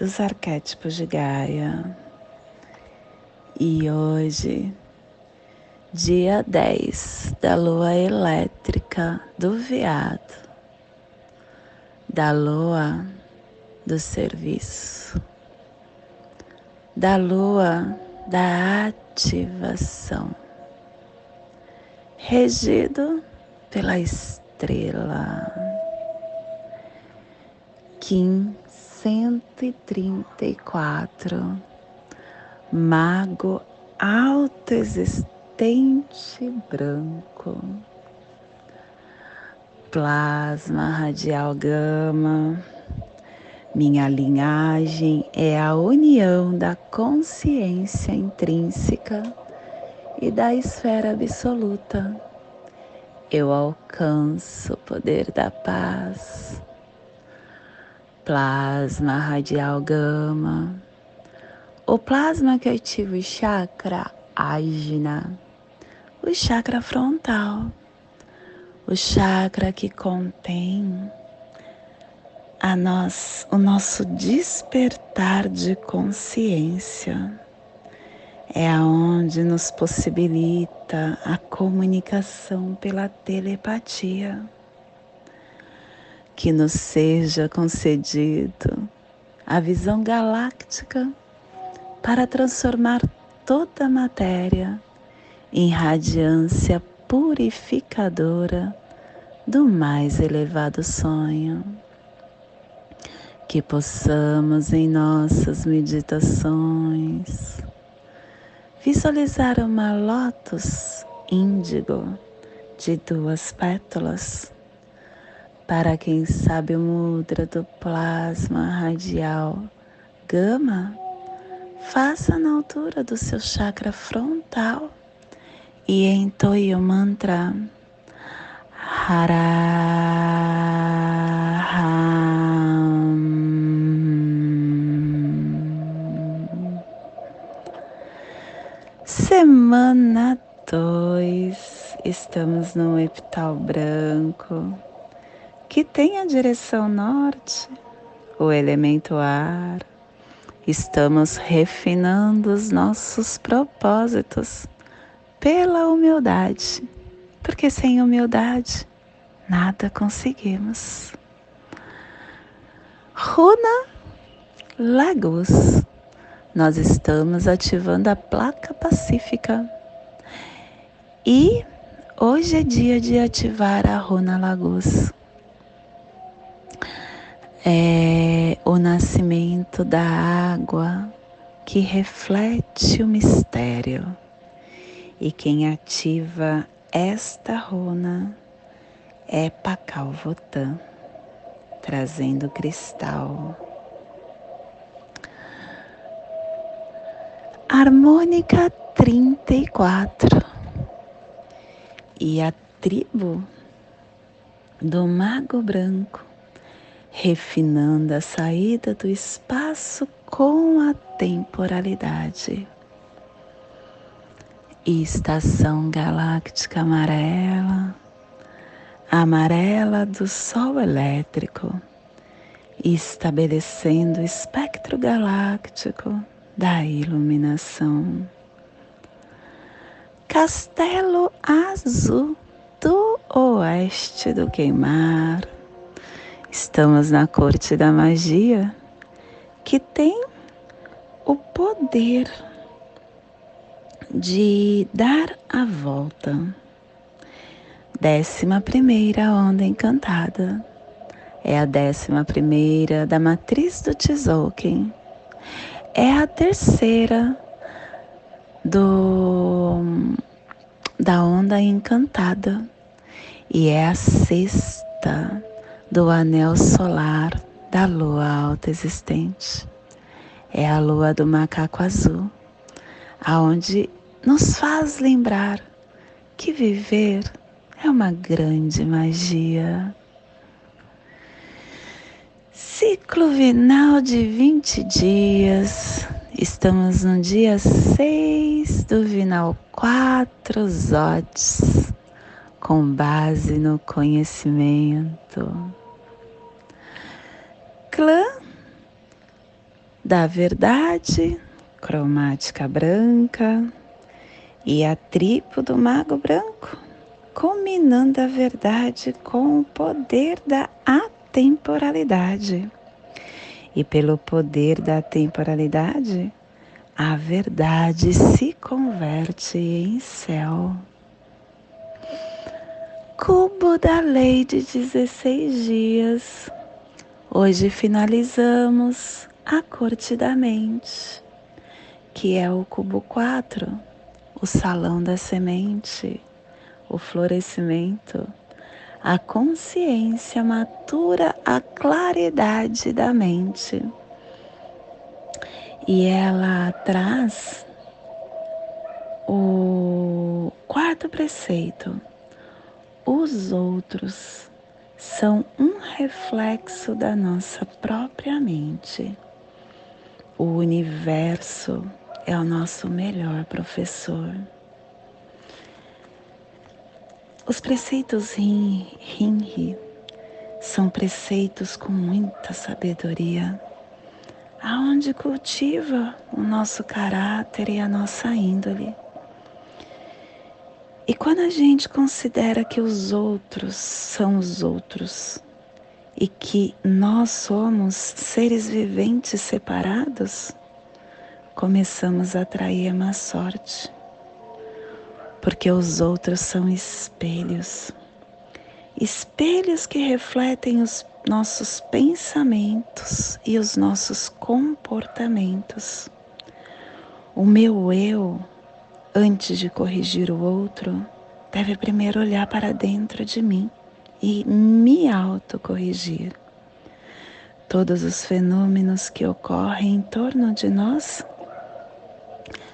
dos arquétipos de Gaia. E hoje, dia 10 da lua elétrica do veado, da lua do serviço, da lua da ativação, regido pela estrela Kim 134, Mago autoexistente branco, Plasma radial gama. Minha linhagem é a união da consciência intrínseca e da esfera absoluta. Eu alcanço o poder da paz plasma radial gama, o plasma que ativa o chakra ágina, o chakra frontal, o chakra que contém a nós, o nosso despertar de consciência. É aonde nos possibilita a comunicação pela telepatia que nos seja concedido a visão galáctica para transformar toda a matéria em radiância purificadora do mais elevado sonho. Que possamos em nossas meditações visualizar uma lótus índigo de duas pétalas para quem sabe o mudra do plasma radial gama, faça na altura do seu chakra frontal e entoie o mantra Haraham. Semana 2, estamos no epital branco que tem a direção norte, o elemento ar. Estamos refinando os nossos propósitos pela humildade, porque sem humildade nada conseguimos. Runa Lagos. Nós estamos ativando a placa pacífica. E hoje é dia de ativar a Runa Lagos é o nascimento da água que reflete o mistério. E quem ativa esta runa é Pacal Votan, trazendo cristal. Harmônica 34 e a tribo do Mago Branco refinando a saída do espaço com a temporalidade. estação galáctica amarela, amarela do Sol elétrico, estabelecendo o espectro galáctico da iluminação. Castelo Azul do Oeste do Queimar Estamos na corte da magia que tem o poder de dar a volta. Décima primeira onda encantada. É a décima primeira da matriz do Tzolk'in. É a terceira do da onda encantada e é a sexta do anel solar da lua alta existente. é a lua do macaco azul, aonde nos faz lembrar que viver é uma grande magia. Ciclo vinal de 20 dias. Estamos no dia 6 do vinal 4 Zotes, com base no conhecimento. Clã da verdade, cromática branca, e a tribo do mago branco, combinando a verdade com o poder da atemporalidade. E pelo poder da temporalidade, a verdade se converte em céu. Cubo da lei de 16 dias. Hoje finalizamos a corte da mente, que é o cubo 4, o salão da semente, o florescimento a consciência matura a claridade da mente. E ela traz o quarto preceito. Os outros são um reflexo da nossa própria mente. O universo é o nosso melhor professor. Os preceitos Rinri são preceitos com muita sabedoria, aonde cultiva o nosso caráter e a nossa índole. E quando a gente considera que os outros são os outros e que nós somos seres viventes separados, começamos a atrair a má sorte porque os outros são espelhos espelhos que refletem os nossos pensamentos e os nossos comportamentos. O meu eu, antes de corrigir o outro, deve primeiro olhar para dentro de mim e me autocorrigir. Todos os fenômenos que ocorrem em torno de nós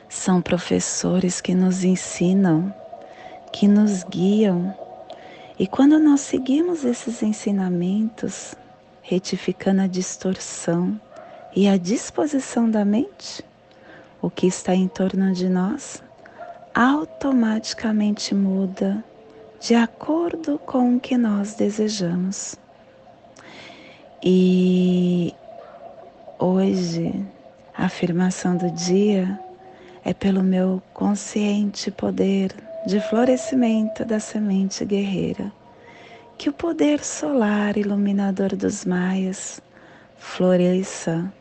são professores que nos ensinam, que nos guiam. E quando nós seguimos esses ensinamentos, retificando a distorção e a disposição da mente, o que está em torno de nós automaticamente muda de acordo com o que nós desejamos. E hoje, a afirmação do dia é pelo meu consciente poder de florescimento da semente guerreira que o poder solar iluminador dos maias floresça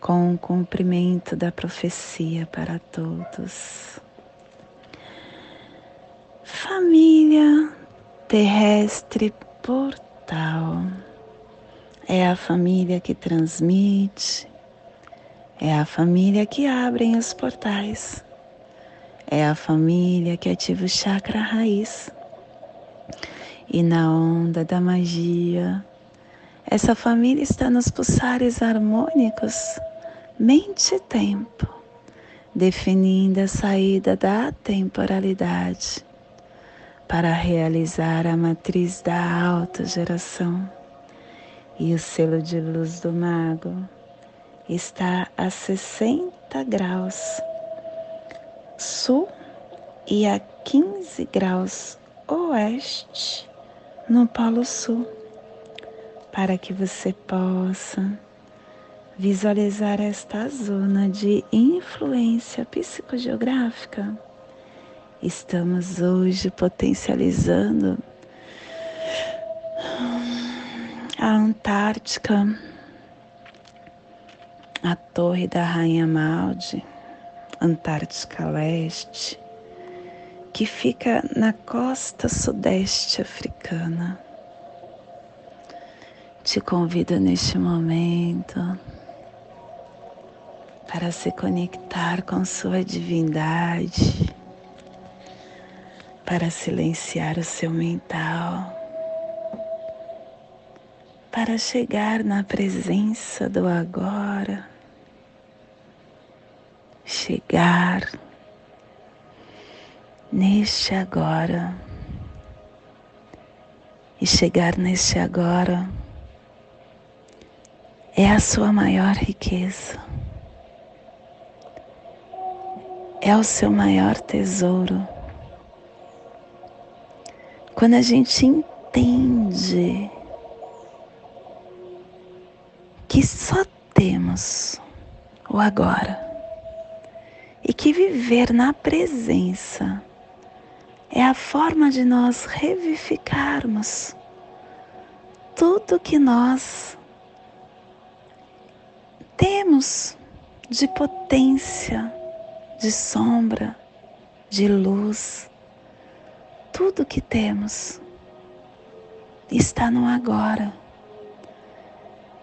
com o cumprimento da profecia para todos. Família terrestre portal é a família que transmite, é a família que abre os portais. É a família que ativa o chakra raiz. E na onda da magia, essa família está nos pulsares harmônicos, mente e tempo, definindo a saída da temporalidade para realizar a matriz da alta geração e o selo de luz do mago está a 60 graus sul e a 15 graus oeste no Polo Sul, para que você possa visualizar esta zona de influência psicogeográfica. Estamos hoje potencializando a Antártica a Torre da Rainha Malde, Antártica Leste, que fica na costa sudeste africana. Te convido neste momento para se conectar com sua divindade, para silenciar o seu mental, para chegar na presença do agora chegar neste agora. E chegar neste agora é a sua maior riqueza, é o seu maior tesouro. Quando a gente entende que só temos o agora e que viver na presença é a forma de nós revivificarmos tudo que nós temos de potência, de sombra, de luz, tudo que temos está no agora.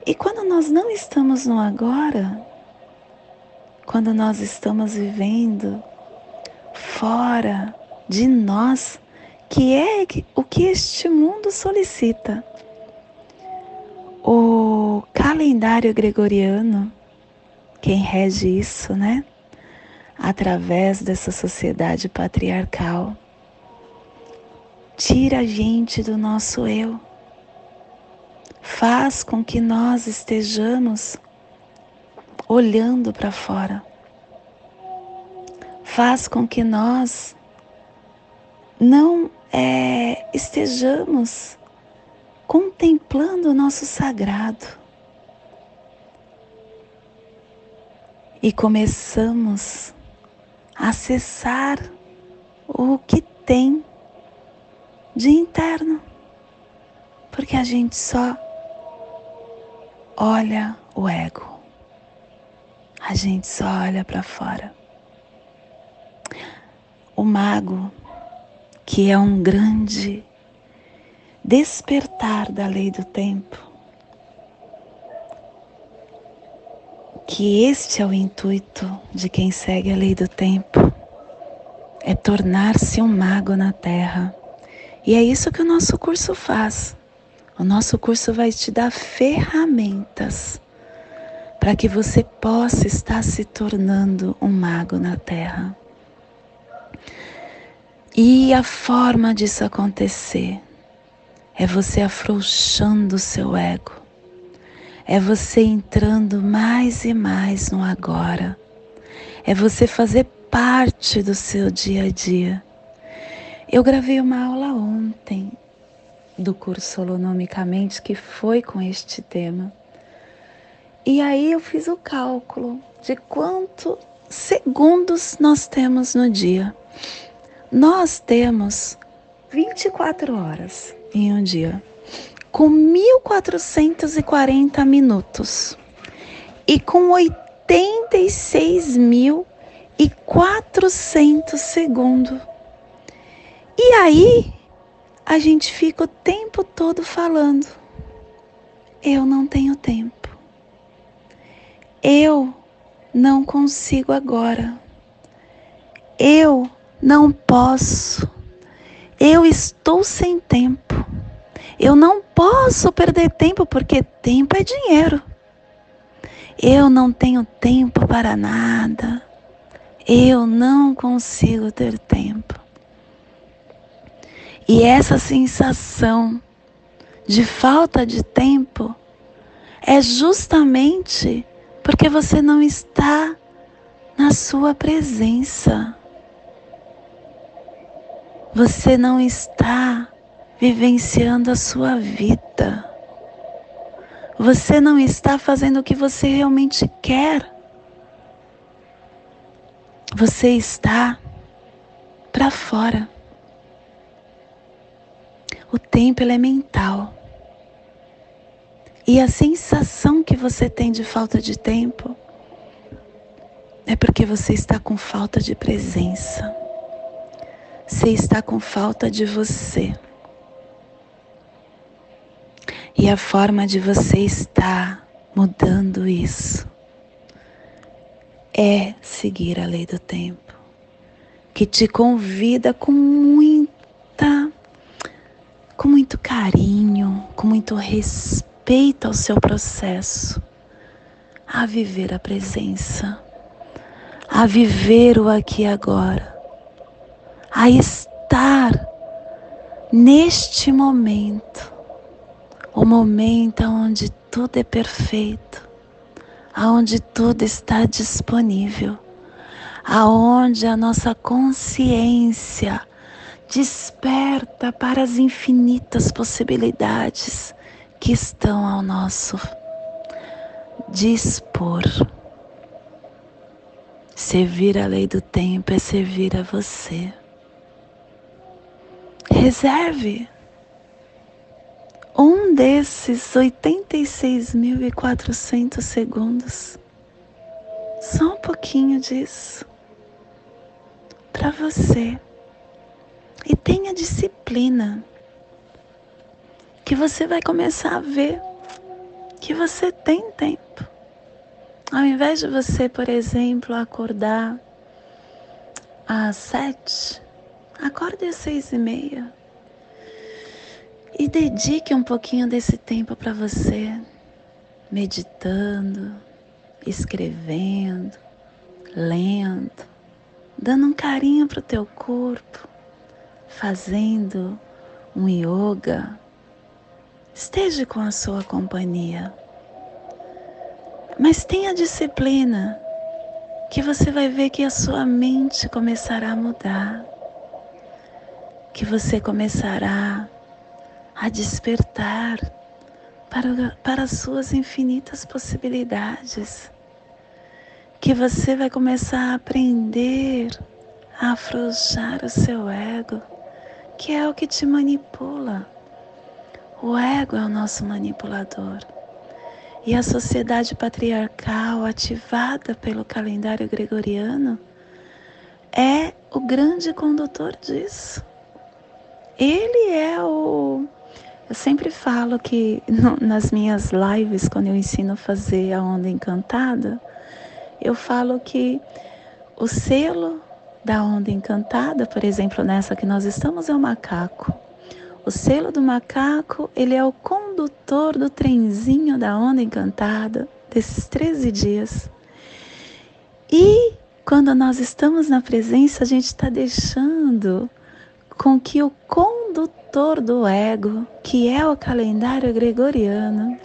E quando nós não estamos no agora, quando nós estamos vivendo fora de nós, que é o que este mundo solicita, o calendário gregoriano, quem rege isso, né? Através dessa sociedade patriarcal, tira a gente do nosso eu, faz com que nós estejamos olhando para fora, faz com que nós não é, estejamos contemplando o nosso sagrado. E começamos a acessar o que tem de interno, porque a gente só olha o ego, a gente só olha para fora. O mago, que é um grande despertar da lei do tempo. Que este é o intuito de quem segue a lei do tempo, é tornar-se um mago na Terra. E é isso que o nosso curso faz. O nosso curso vai te dar ferramentas para que você possa estar se tornando um mago na Terra. E a forma disso acontecer é você afrouxando o seu ego, é você entrando mais e mais no agora, é você fazer parte do seu dia a dia. Eu gravei uma aula ontem do curso Holonomicamente que foi com este tema. E aí eu fiz o cálculo de quantos segundos nós temos no dia. Nós temos 24 horas em um dia, com 1440 minutos e com 86.400 segundos. E aí a gente fica o tempo todo falando: eu não tenho tempo, eu não consigo agora, eu não posso, eu estou sem tempo. Eu não posso perder tempo porque tempo é dinheiro. Eu não tenho tempo para nada. Eu não consigo ter tempo. E essa sensação de falta de tempo é justamente porque você não está na sua presença. Você não está vivenciando a sua vida. Você não está fazendo o que você realmente quer. Você está para fora. O tempo é mental. E a sensação que você tem de falta de tempo é porque você está com falta de presença. Você está com falta de você. E a forma de você estar mudando isso é seguir a lei do tempo, que te convida com muito carinho, com muito respeito ao seu processo, a viver a presença, a viver o aqui e agora, a estar neste momento, o momento onde tudo é perfeito, aonde tudo está disponível, aonde a nossa consciência desperta para as infinitas possibilidades que estão ao nosso dispor. Servir a lei do tempo é servir a você. Reserve um desses 86.400 segundos, só um pouquinho disso, para você. Tenha disciplina, que você vai começar a ver que você tem tempo. Ao invés de você, por exemplo, acordar às sete, acorde às seis e meia e dedique um pouquinho desse tempo para você, meditando, escrevendo, lendo, dando um carinho para o teu corpo, fazendo um yoga. Esteja com a sua companhia. Mas tenha disciplina, que você vai ver que a sua mente começará a mudar, que você começará a despertar para, para as suas infinitas possibilidades, que você vai começar a aprender a afrouxar o seu ego, que é o que te manipula. O ego é o nosso manipulador. E a sociedade patriarcal ativada pelo calendário gregoriano é o grande condutor disso. Ele é o eu sempre falo que no, nas minhas lives, quando eu ensino a fazer a onda encantada, eu falo que o selo da onda encantada, por exemplo, nessa que nós estamos, é o macaco. O selo do macaco, ele é o condutor do trenzinho da onda encantada desses 13 dias. E quando nós estamos na presença, a gente está deixando com que o condutor do ego, que é o calendário gregoriano,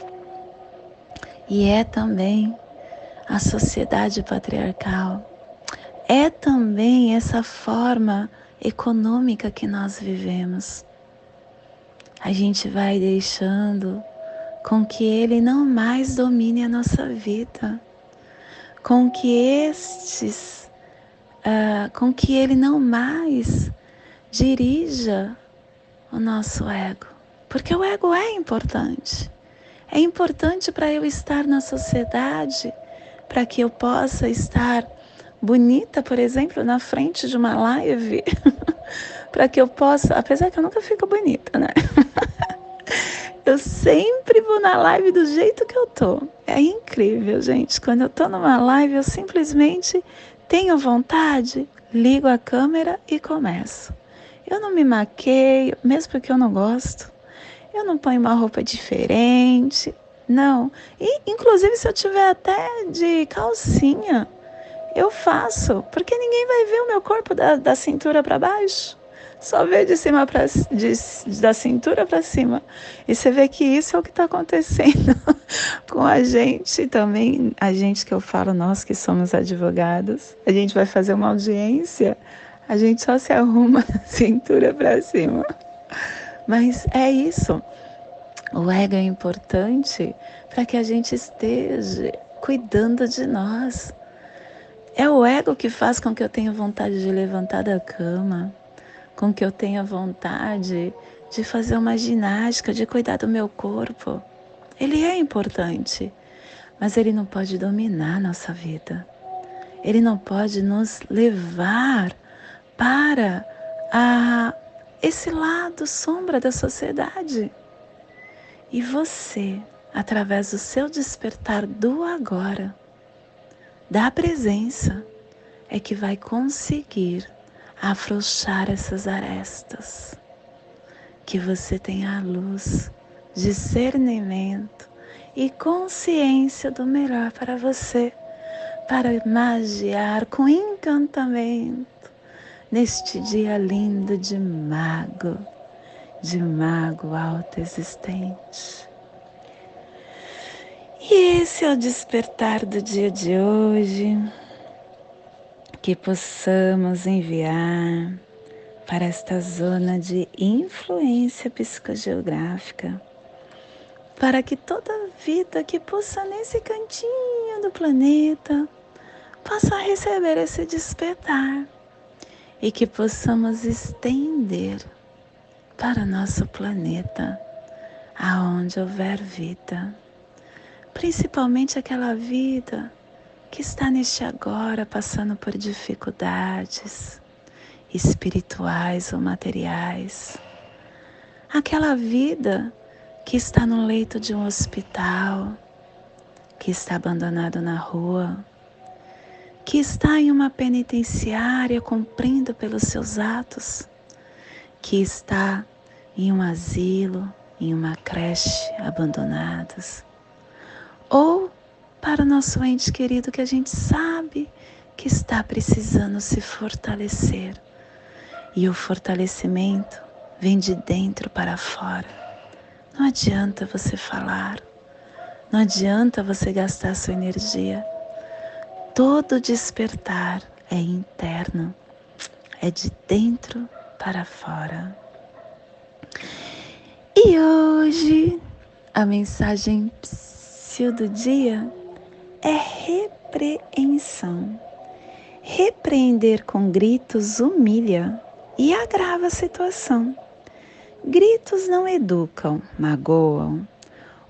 e é também a sociedade patriarcal, é também essa forma econômica que nós vivemos. A gente vai deixando com que ele não mais domine a nossa vida, com que estes, uh, com que ele não mais dirija o nosso ego, porque o ego é importante. É importante para eu estar na sociedade, para que eu possa estar bonita, por exemplo, na frente de uma live, para que eu possa, apesar que eu nunca fico bonita, né? eu sempre vou na live do jeito que eu tô. É incrível, gente. Quando eu tô numa live, eu simplesmente tenho vontade, ligo a câmera e começo. Eu não me maqueio, mesmo porque eu não gosto. Eu não ponho uma roupa diferente. Não. E, inclusive, se eu tiver até de calcinha, eu faço. Porque ninguém vai ver o meu corpo da, da cintura para baixo. Só vê de cima para da cintura para cima. E você vê que isso é o que está acontecendo com a gente também. A gente que eu falo, nós que somos advogados, a gente vai fazer uma audiência a gente só se arruma da cintura para cima. Mas é isso. O ego é importante para que a gente esteja cuidando de nós. É o ego que faz com que eu tenha vontade de levantar da cama, com que eu tenha vontade de fazer uma ginástica, de cuidar do meu corpo. Ele é importante, mas ele não pode dominar a nossa vida. Ele não pode nos levar para a esse lado sombra da sociedade. E você, através do seu despertar do agora, da presença, é que vai conseguir afrouxar essas arestas. Que você tenha a luz, discernimento e consciência do melhor para você, para magiar com encantamento neste dia lindo de mago, de mago autoexistente. E esse é o despertar do dia de hoje, que possamos enviar para esta zona de influência psicogeográfica, para que toda vida que possa nesse cantinho do planeta possa receber esse despertar e que possamos estender para nosso planeta, aonde houver vida, principalmente aquela vida que está neste agora passando por dificuldades espirituais ou materiais. Aquela vida que está no leito de um hospital, que está abandonado na rua, que está em uma penitenciária cumprindo pelos seus atos, que está em um asilo, em uma creche abandonados, ou para o nosso ente querido que a gente sabe que está precisando se fortalecer e o fortalecimento vem de dentro para fora. Não adianta você falar, não adianta você gastar sua energia. Todo despertar é interno, é de dentro para fora. E hoje a mensagem do dia é repreensão. Repreender com gritos humilha e agrava a situação. Gritos não educam, magoam.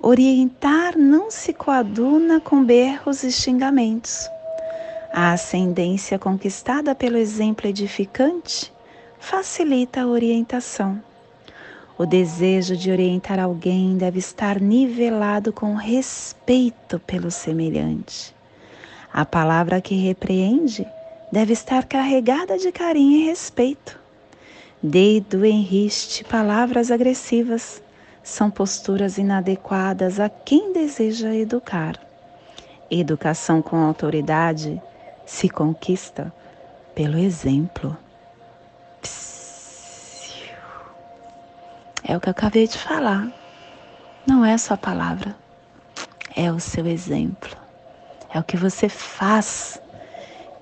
Orientar não se coaduna com berros e xingamentos. A ascendência conquistada pelo exemplo edificante facilita a orientação. O desejo de orientar alguém deve estar nivelado com respeito pelo semelhante. A palavra que repreende deve estar carregada de carinho e respeito. Dedo em riste, palavras agressivas, são posturas inadequadas a quem deseja educar. Educação com autoridade se conquista pelo exemplo. É o que eu acabei de falar. Não é só a palavra, é o seu exemplo. É o que você faz,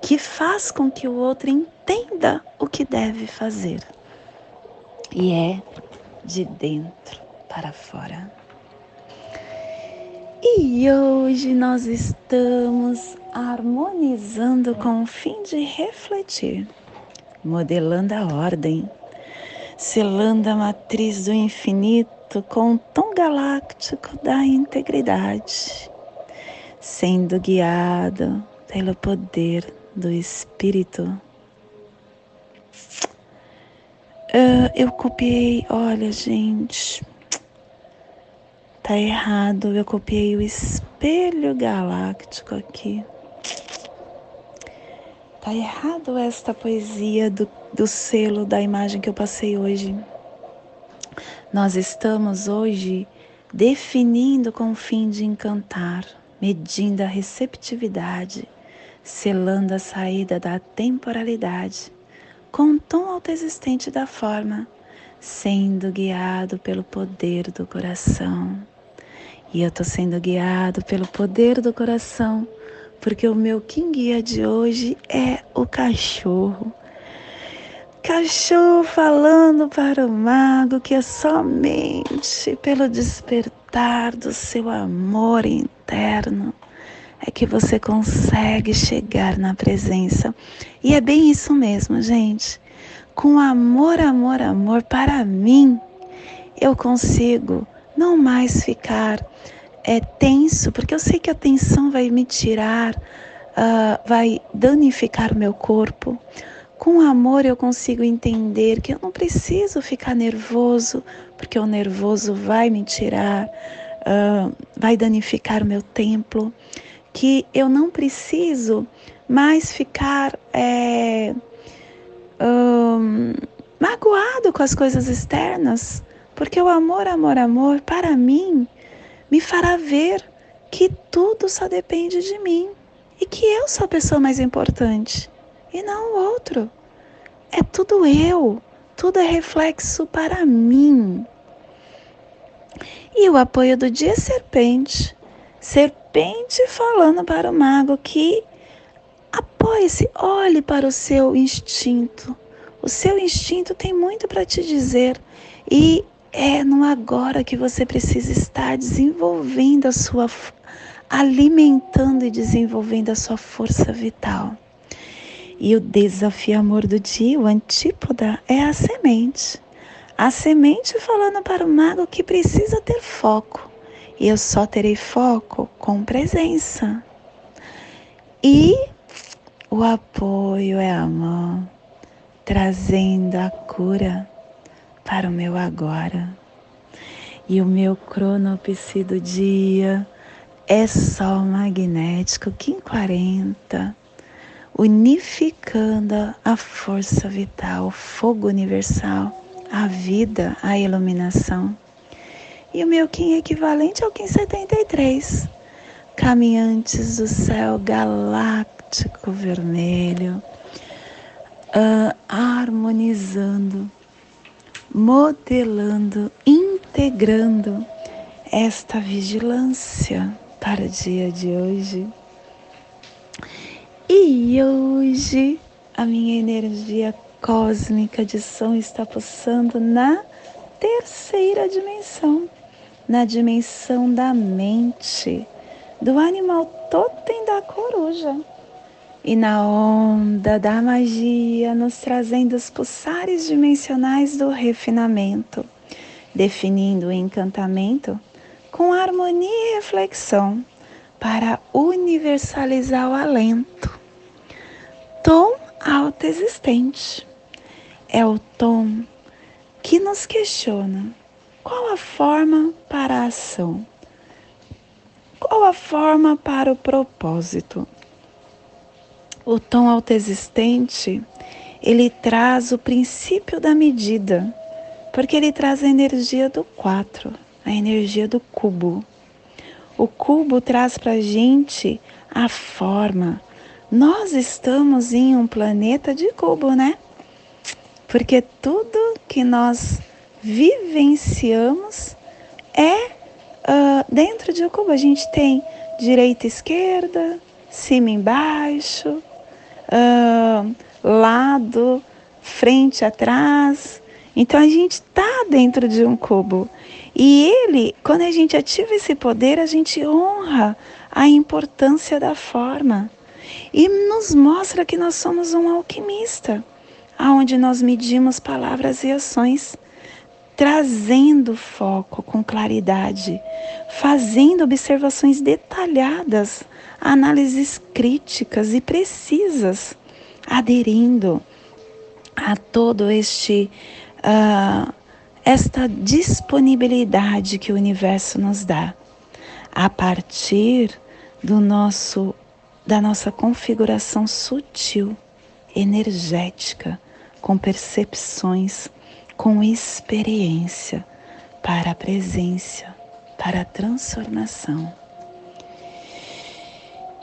que faz com que o outro entenda o que deve fazer e é de dentro para fora. E hoje nós estamos harmonizando com o fim de refletir, modelando a ordem, selando a matriz do infinito com o tom galáctico da integridade, sendo guiado pelo poder do Espírito Uh, eu copiei, olha, gente, tá errado. Eu copiei o espelho galáctico aqui. Tá errado esta poesia do, do selo da imagem que eu passei hoje. Nós estamos hoje definindo com o fim de encantar, medindo a receptividade, selando a saída da temporalidade com o tom autoexistente da forma, sendo guiado pelo poder do coração. E eu estou sendo guiado pelo poder do coração, porque o meu King Guia de hoje é o cachorro. Cachorro falando para o mago que é somente pelo despertar do seu amor interno é que você consegue chegar na presença. E é bem isso mesmo, gente. Com amor, amor, amor para mim, eu consigo não mais ficar é, tenso, porque eu sei que a tensão vai me tirar, uh, vai danificar meu corpo. Com amor eu consigo entender que eu não preciso ficar nervoso, porque o nervoso vai me tirar, uh, vai danificar o meu templo que eu não preciso mais ficar é, um, magoado com as coisas externas, porque o amor, amor, amor, para mim, me fará ver que tudo só depende de mim e que eu sou a pessoa mais importante e não o outro. É tudo eu, tudo é reflexo para mim. E o apoio do dia serpente. Serpente falando para o mago que apoie-se, olhe para o seu instinto. O seu instinto tem muito para te dizer e é no agora que você precisa estar desenvolvendo a sua alimentando e desenvolvendo a sua força vital. E o desafio amor do dia, o antípoda, é a semente. A semente falando para o mago que precisa ter foco. E eu só terei foco com presença. E o apoio é a mão, trazendo a cura para o meu agora. E o meu cronopsi do dia é Sol magnético Kim 40, unificando a força vital, o fogo universal, a vida, a iluminação. E o meu Kim equivalente ao Kim 73, caminhantes do céu galáctico vermelho, uh, harmonizando, modelando, integrando esta vigilância para o dia de hoje. E hoje a minha energia cósmica de som está pulsando na terceira dimensão, na dimensão da mente, do animal totem da coruja. E na onda da magia, nos trazendo os pulsares dimensionais do refinamento, definindo o encantamento com harmonia e reflexão para universalizar o alento. Tom autoexistente é o tom que nos questiona qual a forma para a ação, qual a forma para o propósito. O tom autoexistente, ele traz o princípio da medida, porque ele traz a energia do quatro a energia do cubo. O cubo traz para a gente a forma. Nós estamos em um planeta de cubo, né? Porque tudo que nós vivenciamos é uh, dentro de um cubo. A gente tem direita, esquerda, cima, embaixo, uh, lado, frente, atrás. Então a gente está dentro de um cubo. E ele, quando a gente ativa esse poder, a gente honra a importância da forma e nos mostra que nós somos um alquimista, aonde nós medimos palavras e ações, trazendo foco com claridade, fazendo observações detalhadas, análises críticas e precisas, aderindo a todo este uh, esta disponibilidade que o universo nos dá. A partir do nosso da nossa configuração sutil, energética, com percepções, com experiência para a presença, para a transformação.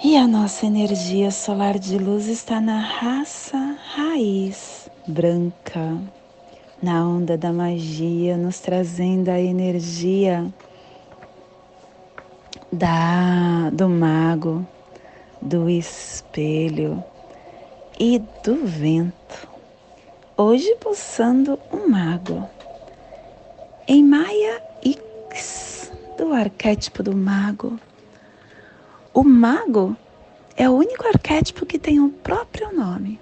E a nossa energia solar de luz está na raça raiz branca, na onda da magia, nos trazendo a energia da do mago, do espelho e do vento. Hoje pulsando um mago. Em Maia X, do arquétipo do mago. O mago é o único arquétipo que tem o próprio nome.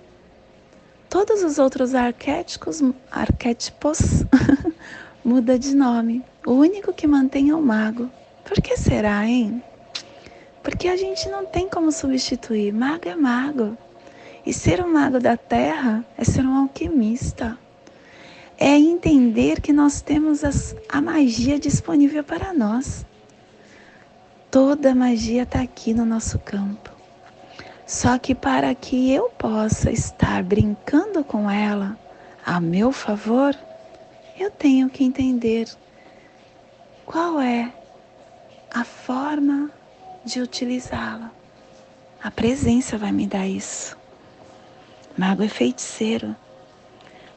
Todos os outros arquétipos, arquétipos muda de nome. O único que mantém é o mago. Por que será, hein? Porque a gente não tem como substituir. Mago é mago. E ser um mago da terra é ser um alquimista. É entender que nós temos as, a magia disponível para nós. Toda a magia está aqui no nosso campo. Só que para que eu possa estar brincando com ela a meu favor, eu tenho que entender qual é a forma de utilizá-la, A presença vai me dar isso. Mago é feiticeiro.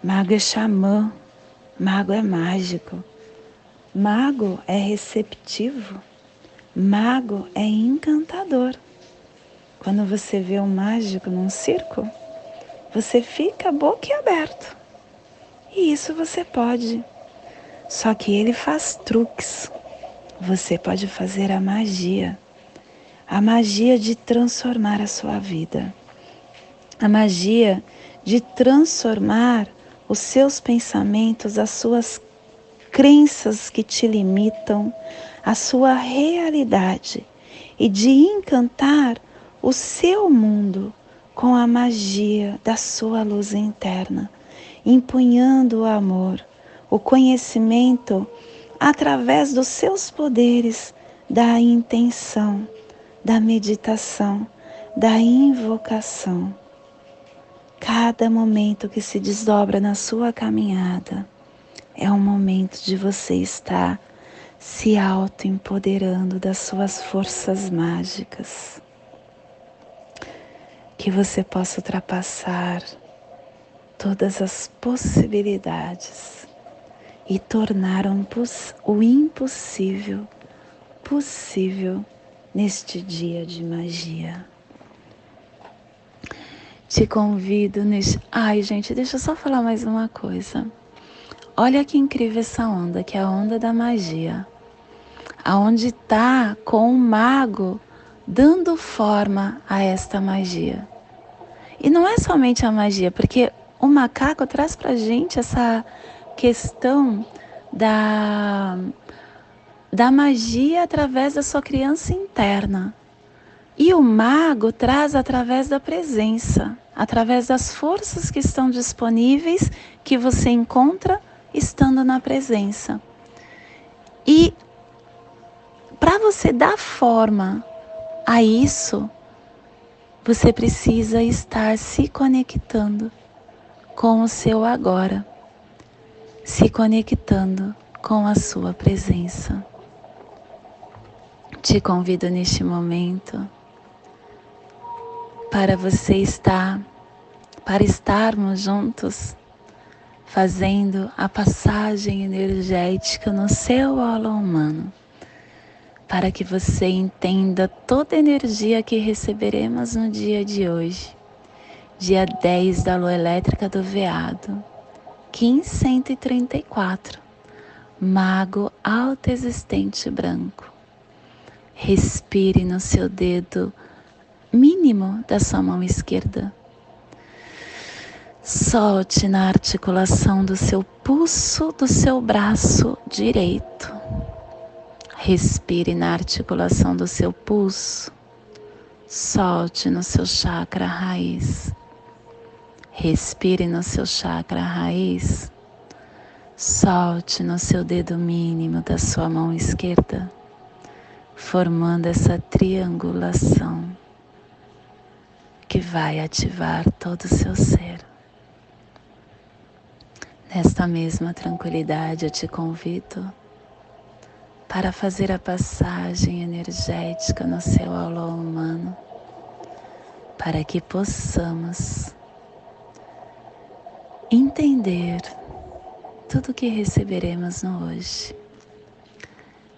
Mago é xamã. Mago é mágico. Mago é receptivo. Mago é encantador. Quando você vê um mágico num circo, você fica boquiaberto. E isso você pode. Só que ele faz truques. Você pode fazer a magia. A magia de transformar a sua vida. A magia de transformar os seus pensamentos, as suas crenças que te limitam, a sua realidade e de encantar o seu mundo com a magia da sua luz interna, empunhando o amor, o conhecimento através dos seus poderes da intenção, da meditação, da invocação. Cada momento que se desdobra na sua caminhada é um momento de você estar se auto-empoderando das suas forças mágicas. Que você possa ultrapassar todas as possibilidades e tornar o impossível possível neste dia de magia. Te convido neste. Ai, gente, deixa eu só falar mais uma coisa. Olha que incrível essa onda, que é a onda da magia. Aonde está com o mago dando forma a esta magia. E não é somente a magia, porque o macaco traz para gente essa questão da, da magia através da sua criança interna. E o mago traz através da presença, através das forças que estão disponíveis, que você encontra estando na presença. E para você dar forma a isso, você precisa estar se conectando com o seu agora, se conectando com a sua presença. Te convido neste momento para você estar, para estarmos juntos fazendo a passagem energética no seu holo humano, para que você entenda toda a energia que receberemos no dia de hoje, dia 10 da lua elétrica do veado, 1534, mago autoexistente branco. Respire no seu dedo mínimo da sua mão esquerda Solte na articulação do seu pulso do seu braço direito. Respire na articulação do seu pulso. Solte no seu chakra raiz. Respire no seu chakra raiz. Solte no seu dedo mínimo da sua mão esquerda, formando essa triangulação que vai ativar todo o seu ser. Nesta mesma tranquilidade, eu te convido para fazer a passagem energética no seu aula humano, para que possamos entender tudo que receberemos no hoje,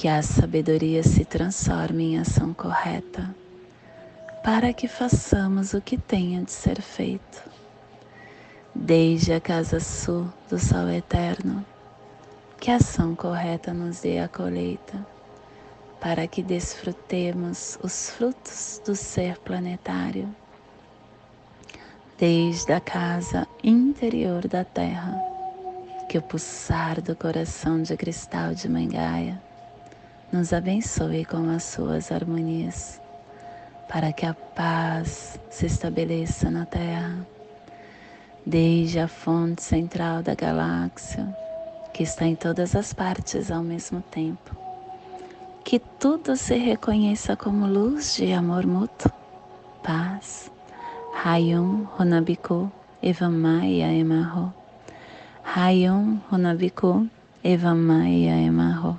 que a sabedoria se transforme em ação correta, para que façamos o que tenha de ser feito, desde a casa sul do sol eterno que a ação correta nos dê a colheita, para que desfrutemos os frutos do ser planetário, desde a casa interior da Terra, que o pulsar do coração de cristal de Mangaia nos abençoe com as suas harmonias, para que a paz se estabeleça na Terra, desde a fonte central da galáxia, que está em todas as partes ao mesmo tempo. Que tudo se reconheça como luz de amor mútuo, paz. Hayum Honabiku Evamaya Emarro. Hayum Honabiku Evamaya Emarro.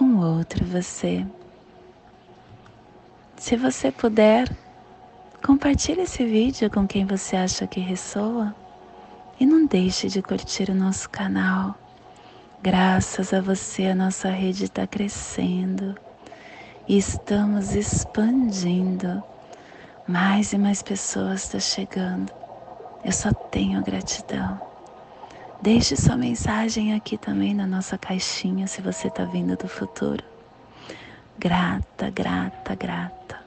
um outro você. Se você puder, compartilhe esse vídeo com quem você acha que ressoa e não deixe de curtir o nosso canal. Graças a você, a nossa rede está crescendo e estamos expandindo. Mais e mais pessoas estão chegando. Eu só tenho gratidão. Deixe sua mensagem aqui também na nossa caixinha se você está vindo do futuro. Grata, grata, grata.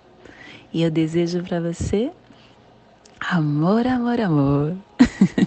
E eu desejo para você amor, amor, amor.